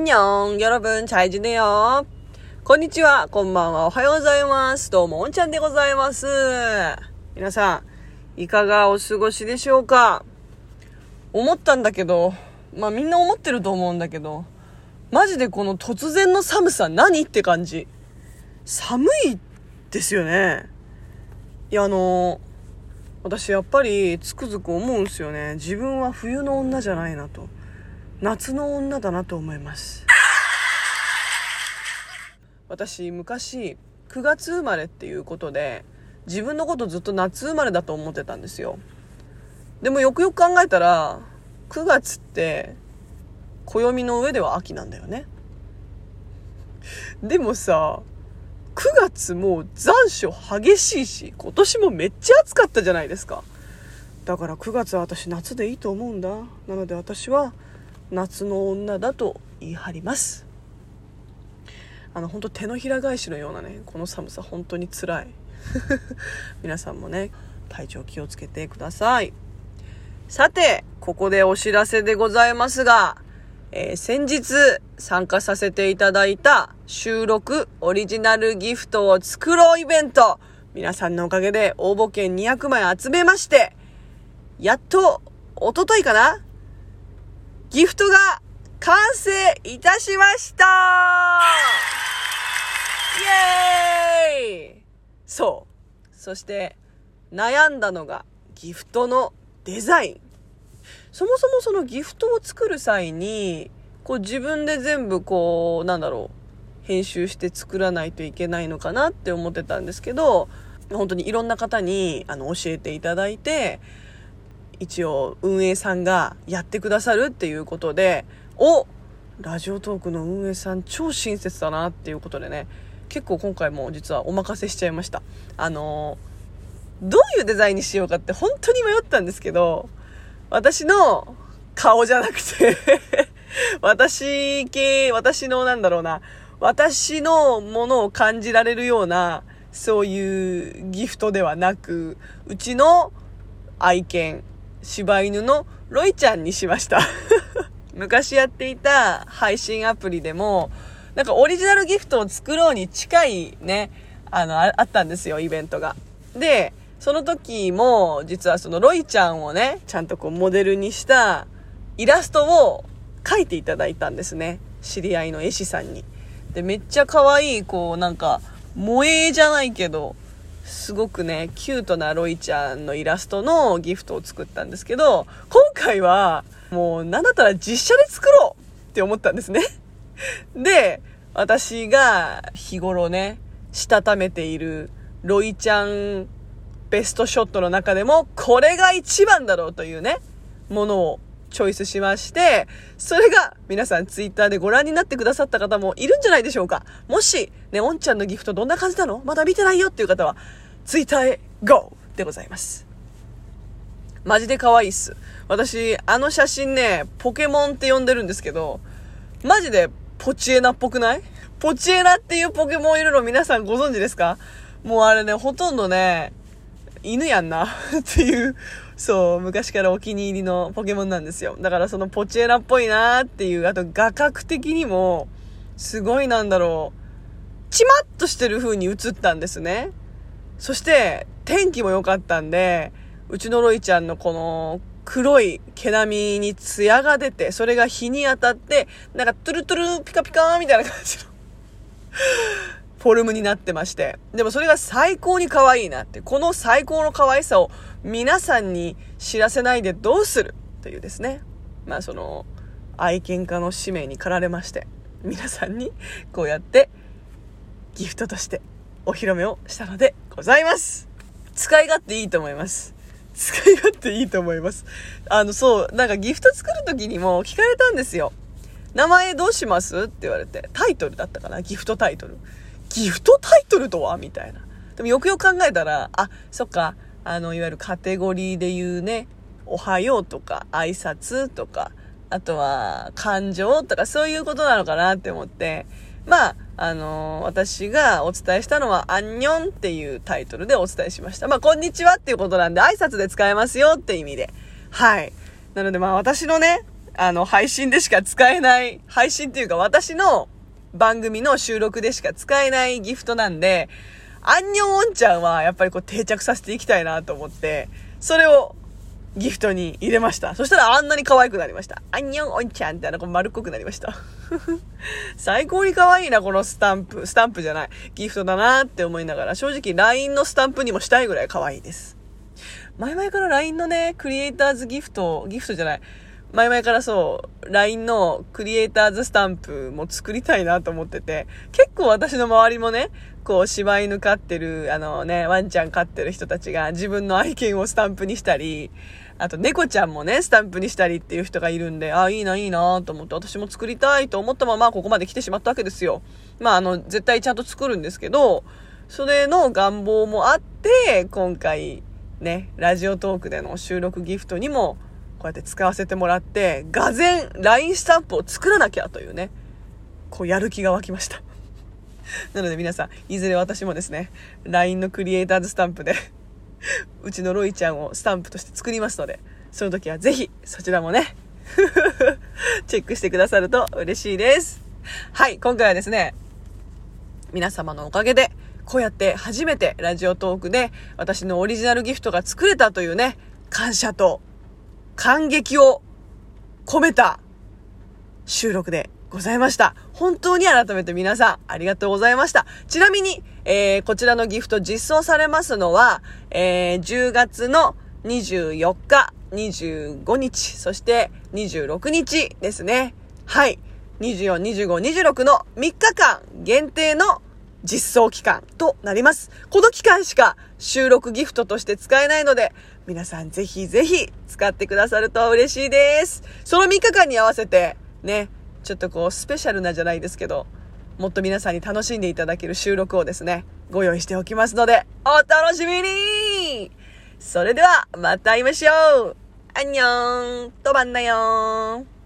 ンニョン、よろぶん、チャイジよ。こんにちは、こんばんは、おはようございます。どうも、おんちゃんでございます。皆さん、いかがお過ごしでしょうか思ったんだけど、まあみんな思ってると思うんだけど、マジでこの突然の寒さ何って感じ。寒いですよね。いや、あの、私やっぱりつくづく思うんすよね。自分は冬の女じゃないなと。夏の女だなと思います。私昔9月生まれっていうことで自分のことずっと夏生まれだと思ってたんですよ。でもよくよく考えたら9月って暦の上では秋なんだよね。でもさ9月もう残暑激しいし今年もめっちゃ暑かったじゃないですか。だから9月は私夏でいいと思うんだ。なので私は夏の女だと言い張ります。あの本当手のひら返しのようなねこの寒さ本当につらい。皆さんもね体調気をつけてください。さてここでお知らせでございますが、えー、先日参加させていただいた収録オリジナルギフトを作ろうイベント。皆さんのおかげで応募券200枚集めましてやっと、おとといかなギフトが完成いたしましたイエーイそう。そして、悩んだのがギフトのデザイン。そもそもそのギフトを作る際に、こう自分で全部こう、なんだろう、編集して作らないといけないのかなって思ってたんですけど、本当にいろんな方にあの教えていただいて、一応運営さんがやってくださるっていうことで、おラジオトークの運営さん超親切だなっていうことでね、結構今回も実はお任せしちゃいました。あのどういうデザインにしようかって本当に迷ったんですけど、私の顔じゃなくて 私系、私のなんだろうな、私のものを感じられるような、そういうギフトではなく、うちの愛犬、柴犬のロイちゃんにしました 昔やっていた配信アプリでも、なんかオリジナルギフトを作ろうに近いね、あの、あったんですよ、イベントが。で、その時も、実はそのロイちゃんをね、ちゃんとこうモデルにしたイラストを描いていただいたんですね。知り合いの絵師さんに。で、めっちゃ可愛い、こう、なんか、萌えじゃないけど、すごくね、キュートなロイちゃんのイラストのギフトを作ったんですけど、今回は、もう、なんだったら実写で作ろうって思ったんですね。で、私が日頃ね、したためているロイちゃんベストショットの中でも、これが一番だろうというね、ものをチョイスしまして、それが皆さんツイッターでご覧になってくださった方もいるんじゃないでしょうか。もし、ね、おんちゃんのギフトどんな感じなの？まだ見てないよっていう方は、ツイッターへ GO! でございます。マジで可愛いっす。私、あの写真ね、ポケモンって呼んでるんですけど、マジでポチエナっぽくない？ポチエナっていうポケモンいるの皆さんご存知ですか？もうあれね、ほとんどね、犬やんな っていうそう、昔からお気に入りのポケモンなんですよ。だからそのポチエラっぽいなーっていう、あと画角的にも、すごいなんだろう、チマッとしてる風に映ったんですね。そして、天気も良かったんで、うちのロイちゃんのこの黒い毛並みにツヤが出て、それが日に当たって、なんかトゥルトゥルピカピカみたいな感じのフォルムになってまして。でもそれが最高に可愛いなって。この最高の可愛さを皆さんに知らせないでどうする？というですね。まあその、愛犬家の使命に駆られまして、皆さんにこうやってギフトとしてお披露目をしたのでございます。使い勝手いいと思います。使い勝手いいと思います。あの、そう、なんかギフト作る時にも聞かれたんですよ。名前どうしますって言われて、タイトルだったかな？ギフトタイトル。ギフトタイトルとは？みたいな。でもよくよく考えたら、あ、そっか、あの、いわゆるカテゴリーで言うね、おはようとか、挨拶とか、あとは、感情とか、そういうことなのかなって思って、まあ、あのー、私がお伝えしたのは、アンニョンっていうタイトルでお伝えしました。まあ、こんにちはっていうことなんで、挨拶で使えますよって意味で。はい。なので、まあ、私のね、あの、配信でしか使えない、配信っていうか私の番組の収録でしか使えないギフトなんで、アンニョンオンちゃんはやっぱりこう定着させていきたいなと思って、それをギフトに入れました。そしたらあんなに可愛くなりました。アンニョンオンちゃんってあの子丸っこくなりました。最高に可愛いな、このスタンプ。スタンプじゃない。ギフトだなって思いながら、正直 LINE のスタンプにもしたいぐらい可愛いです。前々から LINE のね、クリエイターズギフト、ギフトじゃない。前々からそう、LINE のクリエイターズスタンプも作りたいなと思ってて、結構私の周りもね、こう柴犬飼ってる、あのね、ワンちゃん飼ってる人たちが自分の愛犬をスタンプにしたり、あと猫ちゃんもね、スタンプにしたりっていう人がいるんで、ああ、いいな、いいなと思って私も作りたいと思ったままここまで来てしまったわけですよ。まあ、あの、絶対ちゃんと作るんですけど、それの願望もあって、今回、ね、ラジオトークでの収録ギフトにも、こうやって使わせてもらって、がぜん LINE スタンプを作らなきゃというね、こうやる気が湧きました。なので皆さん、いずれ私もですね、LINE のクリエイターズスタンプで うちのロイちゃんをスタンプとして作りますので、その時はぜひそちらもね チェックしてくださると嬉しいです。はい、今回はですね、皆様のおかげで、こうやって初めてラジオトークで私のオリジナルギフトが作れたというね、感謝と感激を込めた収録でございました。本当に改めて皆さんありがとうございました。ちなみに、えー、こちらのギフト実装されますのは、えー、10月の24日、25日、そして26日ですね。はい。24、25、26の3日間限定の実装期間となります。この期間しか収録ギフトとして使えないので、皆さんぜひぜひ使ってくださると嬉しいです。その3日間に合わせて、ね、ちょっとこうスペシャルなじゃないですけど、もっと皆さんに楽しんでいただける収録をですね、ご用意しておきますので、お楽しみに。それでは、また会いましょう。アンニョン。とばんなよー。